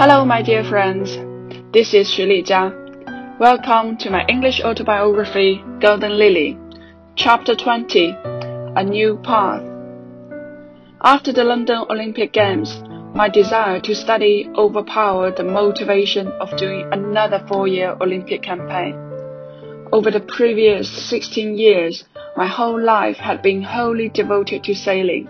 Hello, my dear friends. This is Xu Lijia. Welcome to my English autobiography, Golden Lily, Chapter 20 A New Path. After the London Olympic Games, my desire to study overpowered the motivation of doing another four year Olympic campaign. Over the previous 16 years, my whole life had been wholly devoted to sailing,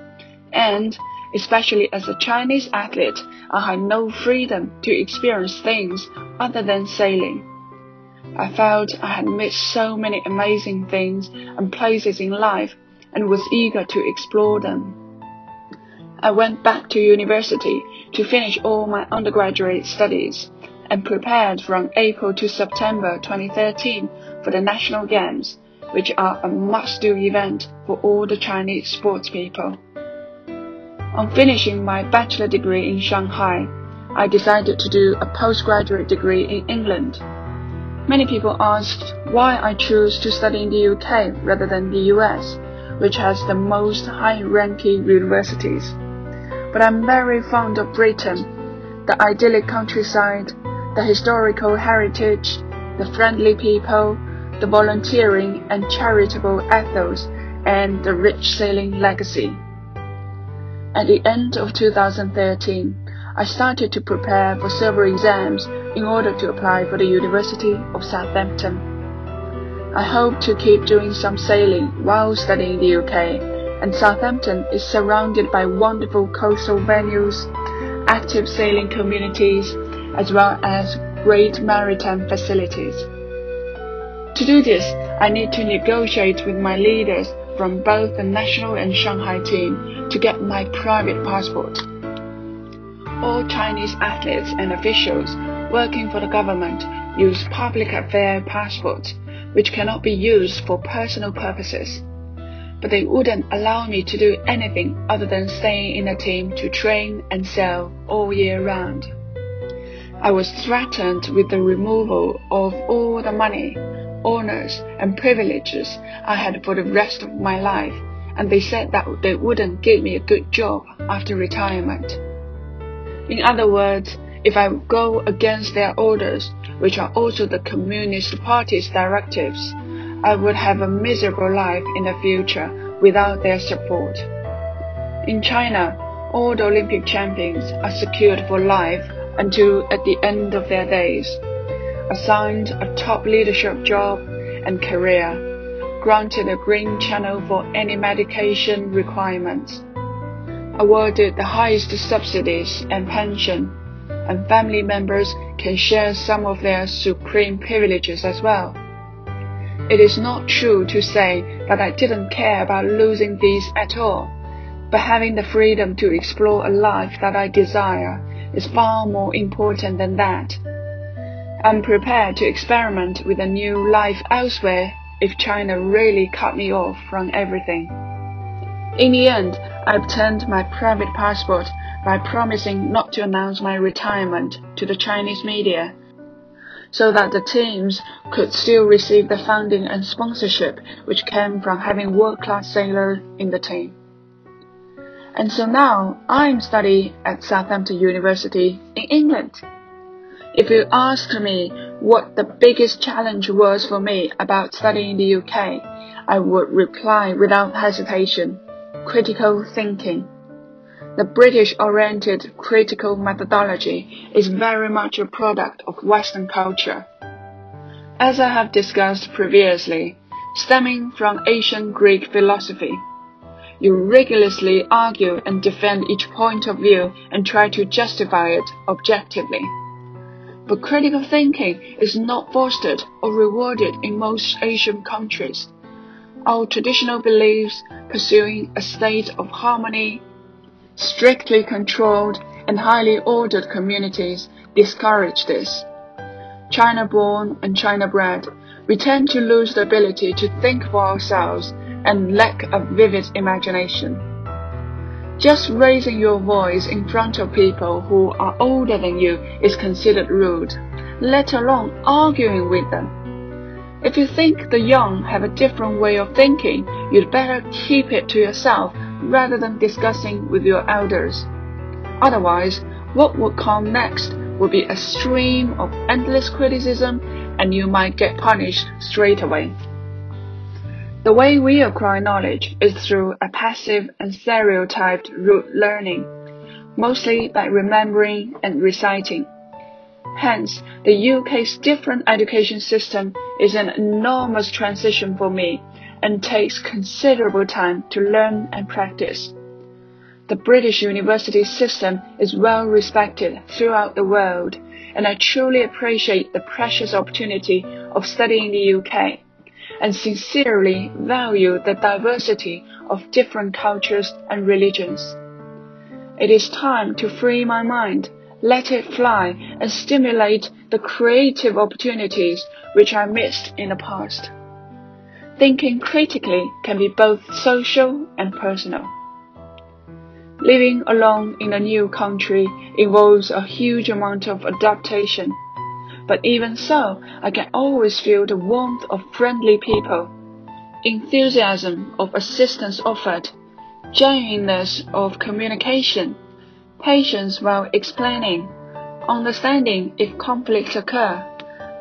and especially as a Chinese athlete, I had no freedom to experience things other than sailing. I felt I had missed so many amazing things and places in life and was eager to explore them. I went back to university to finish all my undergraduate studies and prepared from April to September 2013 for the National Games, which are a must-do event for all the Chinese sports people. On finishing my bachelor degree in Shanghai, I decided to do a postgraduate degree in England. Many people asked why I chose to study in the UK rather than the US, which has the most high-ranking universities. But I'm very fond of Britain, the idyllic countryside, the historical heritage, the friendly people, the volunteering and charitable ethos, and the rich sailing legacy. At the end of 2013, I started to prepare for several exams in order to apply for the University of Southampton. I hope to keep doing some sailing while studying in the UK, and Southampton is surrounded by wonderful coastal venues, active sailing communities, as well as great maritime facilities. To do this, I need to negotiate with my leaders from both the national and Shanghai team to get my private passport. All Chinese athletes and officials working for the government use public affair passports, which cannot be used for personal purposes. But they wouldn't allow me to do anything other than staying in a team to train and sail all year round. I was threatened with the removal of all the money honors, and privileges I had for the rest of my life, and they said that they wouldn't give me a good job after retirement. In other words, if I go against their orders, which are also the Communist Party's directives, I would have a miserable life in the future without their support. In China, all the Olympic champions are secured for life until at the end of their days assigned a top leadership job and career, granted a green channel for any medication requirements, awarded the highest subsidies and pension, and family members can share some of their supreme privileges as well. It is not true to say that I didn't care about losing these at all, but having the freedom to explore a life that I desire is far more important than that. I'm prepared to experiment with a new life elsewhere if China really cut me off from everything. In the end, I obtained my private passport by promising not to announce my retirement to the Chinese media, so that the teams could still receive the funding and sponsorship which came from having world-class sailors in the team. And so now I'm studying at Southampton University in England. If you ask me what the biggest challenge was for me about studying in the UK, I would reply without hesitation critical thinking. The British oriented critical methodology is very much a product of Western culture. As I have discussed previously, stemming from ancient Greek philosophy, you rigorously argue and defend each point of view and try to justify it objectively but critical thinking is not fostered or rewarded in most Asian countries. Our traditional beliefs pursuing a state of harmony, strictly controlled and highly ordered communities discourage this. China born and China bred, we tend to lose the ability to think for ourselves and lack a vivid imagination. Just raising your voice in front of people who are older than you is considered rude, let alone arguing with them. If you think the young have a different way of thinking, you'd better keep it to yourself rather than discussing with your elders. Otherwise, what would come next would be a stream of endless criticism and you might get punished straight away. The way we acquire knowledge is through a passive and stereotyped rote learning, mostly by remembering and reciting. Hence, the UK's different education system is an enormous transition for me and takes considerable time to learn and practice. The British university system is well respected throughout the world, and I truly appreciate the precious opportunity of studying in the UK and sincerely value the diversity of different cultures and religions. It is time to free my mind, let it fly, and stimulate the creative opportunities which I missed in the past. Thinking critically can be both social and personal. Living alone in a new country involves a huge amount of adaptation. But even so, I can always feel the warmth of friendly people, enthusiasm of assistance offered, genuineness of communication, patience while explaining, understanding if conflicts occur,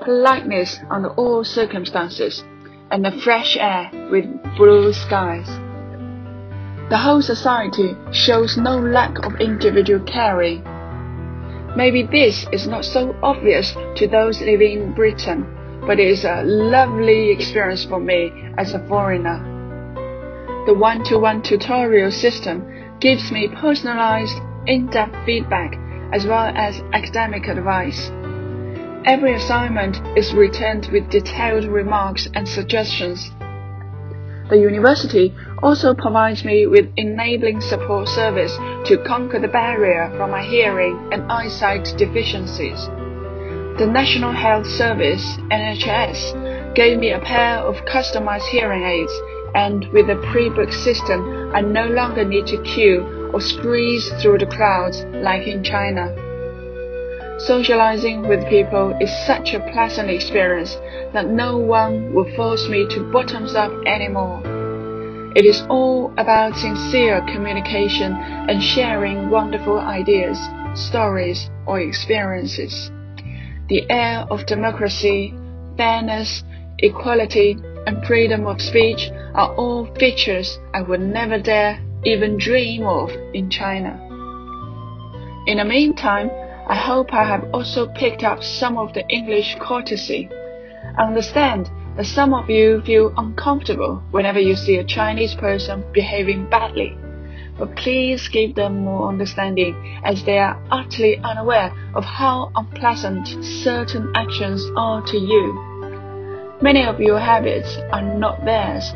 politeness under all circumstances. And the fresh air with blue skies. The whole society shows no lack of individual caring. Maybe this is not so obvious to those living in Britain, but it is a lovely experience for me as a foreigner. The one-to-one -one tutorial system gives me personalized, in-depth feedback as well as academic advice. Every assignment is returned with detailed remarks and suggestions. The university also provides me with enabling support service to conquer the barrier from my hearing and eyesight deficiencies. The National Health Service, NHS, gave me a pair of customized hearing aids, and with a pre-book system, I no longer need to queue or squeeze through the crowds like in China. Socializing with people is such a pleasant experience that no one will force me to bottoms up anymore. It is all about sincere communication and sharing wonderful ideas, stories, or experiences. The air of democracy, fairness, equality, and freedom of speech are all features I would never dare even dream of in China. In the meantime, I hope I have also picked up some of the English courtesy. I understand that some of you feel uncomfortable whenever you see a Chinese person behaving badly, but please give them more understanding as they are utterly unaware of how unpleasant certain actions are to you. Many of your habits are not theirs.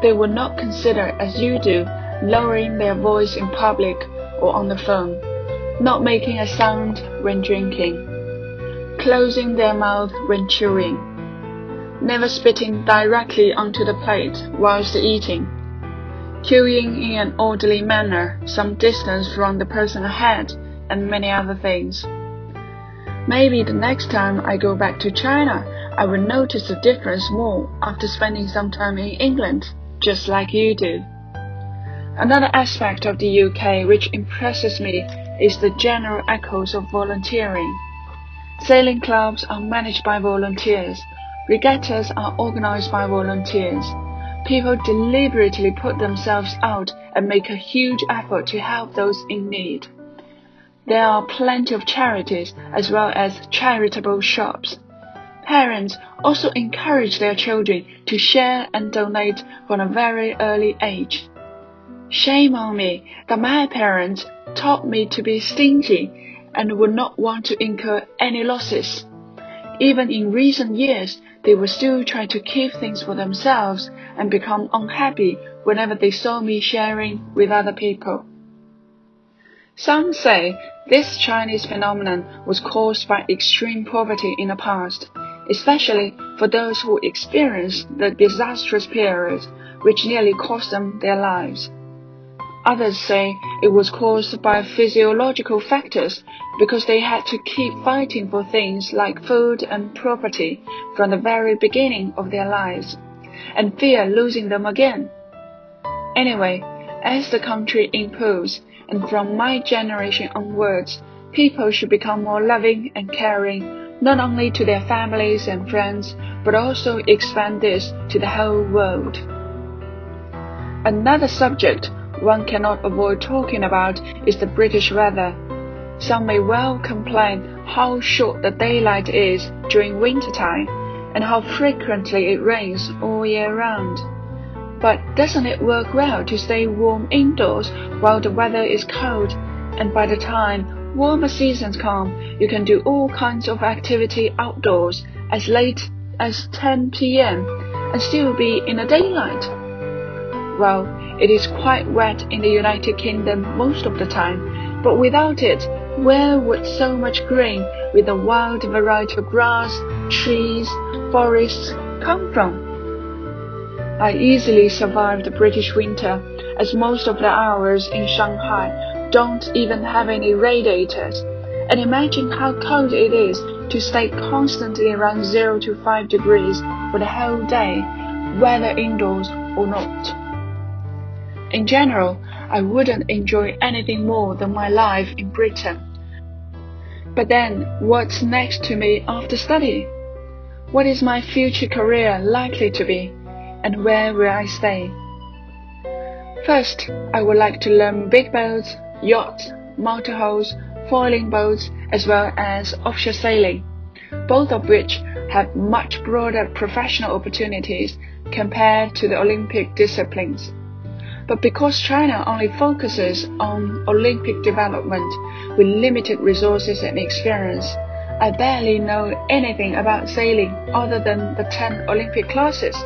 They will not consider as you do lowering their voice in public or on the phone not making a sound when drinking, closing their mouth when chewing, never spitting directly onto the plate whilst eating, queuing in an orderly manner some distance from the person ahead, and many other things. Maybe the next time I go back to China, I will notice the difference more after spending some time in England, just like you do. Another aspect of the UK which impresses me is the general echoes of volunteering. Sailing clubs are managed by volunteers. Regattas are organized by volunteers. People deliberately put themselves out and make a huge effort to help those in need. There are plenty of charities as well as charitable shops. Parents also encourage their children to share and donate from a very early age. Shame on me that my parents taught me to be stingy and would not want to incur any losses. Even in recent years, they would still try to keep things for themselves and become unhappy whenever they saw me sharing with other people. Some say this Chinese phenomenon was caused by extreme poverty in the past, especially for those who experienced the disastrous period which nearly cost them their lives. Others say it was caused by physiological factors because they had to keep fighting for things like food and property from the very beginning of their lives and fear losing them again. Anyway, as the country improves and from my generation onwards, people should become more loving and caring, not only to their families and friends, but also expand this to the whole world. Another subject one cannot avoid talking about is the British weather. Some may well complain how short the daylight is during winter time and how frequently it rains all year round. But doesn't it work well to stay warm indoors while the weather is cold? And by the time warmer seasons come, you can do all kinds of activity outdoors as late as 10 p.m. and still be in the daylight. Well, it is quite wet in the United Kingdom most of the time, but without it, where would so much green with a wide variety of grass, trees, forests come from? I easily survived the British winter, as most of the hours in Shanghai don't even have any radiators. And imagine how cold it is to stay constantly around 0 to 5 degrees for the whole day, whether indoors or not. In general, I wouldn't enjoy anything more than my life in Britain. But then, what's next to me after study? What is my future career likely to be, and where will I stay? First, I would like to learn big boats, yachts, multihulls, foiling boats, as well as offshore sailing, both of which have much broader professional opportunities compared to the Olympic disciplines. But because China only focuses on Olympic development with limited resources and experience, I barely know anything about sailing other than the 10 Olympic classes.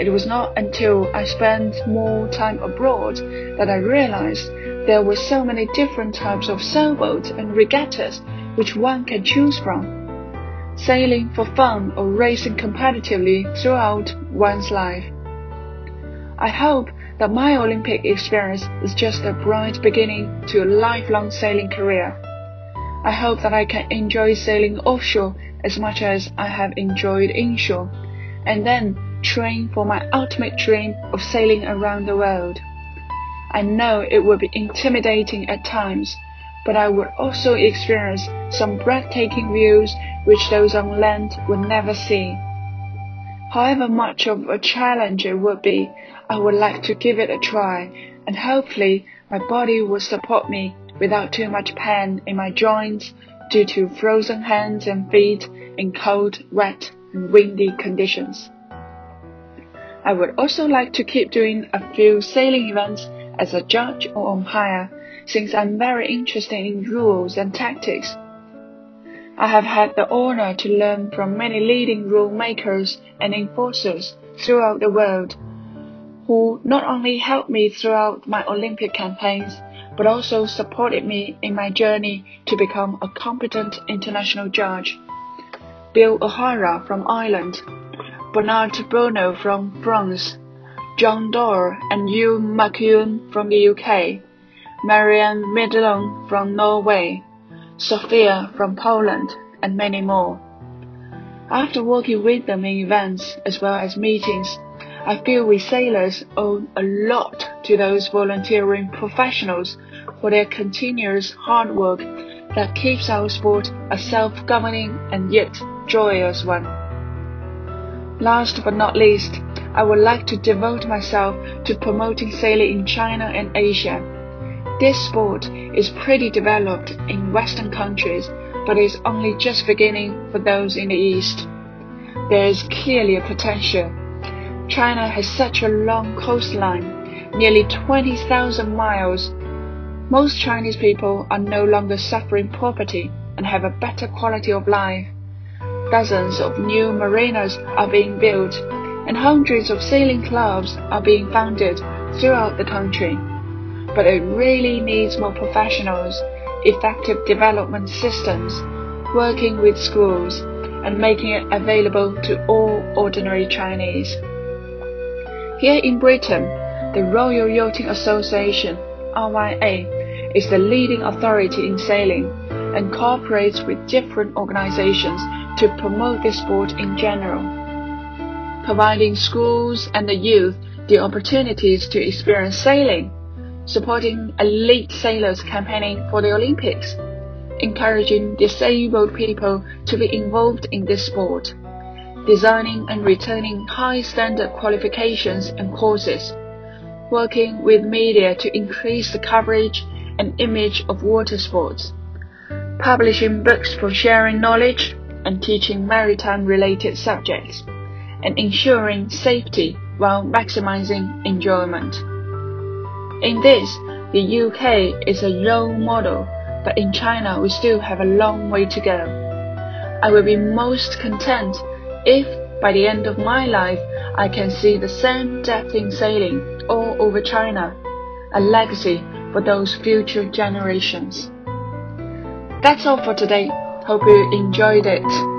It was not until I spent more time abroad that I realized there were so many different types of sailboats and regattas which one can choose from. Sailing for fun or racing competitively throughout one's life. I hope that my Olympic experience is just a bright beginning to a lifelong sailing career. I hope that I can enjoy sailing offshore as much as I have enjoyed inshore, and then train for my ultimate dream of sailing around the world. I know it will be intimidating at times, but I will also experience some breathtaking views which those on land will never see. However much of a challenge it would be, I would like to give it a try, and hopefully my body will support me without too much pain in my joints due to frozen hands and feet in cold, wet, and windy conditions. I would also like to keep doing a few sailing events as a judge or umpire, since I'm very interested in rules and tactics. I have had the honor to learn from many leading rule makers and enforcers throughout the world who not only helped me throughout my Olympic campaigns, but also supported me in my journey to become a competent international judge. Bill O'Hara from Ireland, Bernard Bonneau from France, John Doerr and Hugh McEwen from the UK, Marianne Middelthon from Norway, Sophia from Poland, and many more. After working with them in events as well as meetings, I feel we sailors owe a lot to those volunteering professionals for their continuous hard work that keeps our sport a self-governing and yet joyous one. Last but not least, I would like to devote myself to promoting sailing in China and Asia. This sport is pretty developed in Western countries, but is only just beginning for those in the East. There is clearly a potential China has such a long coastline, nearly 20,000 miles. Most Chinese people are no longer suffering poverty and have a better quality of life. Dozens of new marinas are being built, and hundreds of sailing clubs are being founded throughout the country. But it really needs more professionals, effective development systems, working with schools, and making it available to all ordinary Chinese. Here in Britain, the Royal Yachting Association (RYA) is the leading authority in sailing and cooperates with different organizations to promote this sport in general, providing schools and the youth the opportunities to experience sailing, supporting elite sailors campaigning for the Olympics, encouraging disabled people to be involved in this sport, designing and returning high standard qualifications and courses, working with media to increase the coverage and image of water sports, publishing books for sharing knowledge and teaching maritime related subjects, and ensuring safety while maximizing enjoyment. In this, the UK is a role model but in China we still have a long way to go. I will be most content if by the end of my life I can see the same in sailing all over China, a legacy for those future generations. That's all for today. Hope you enjoyed it.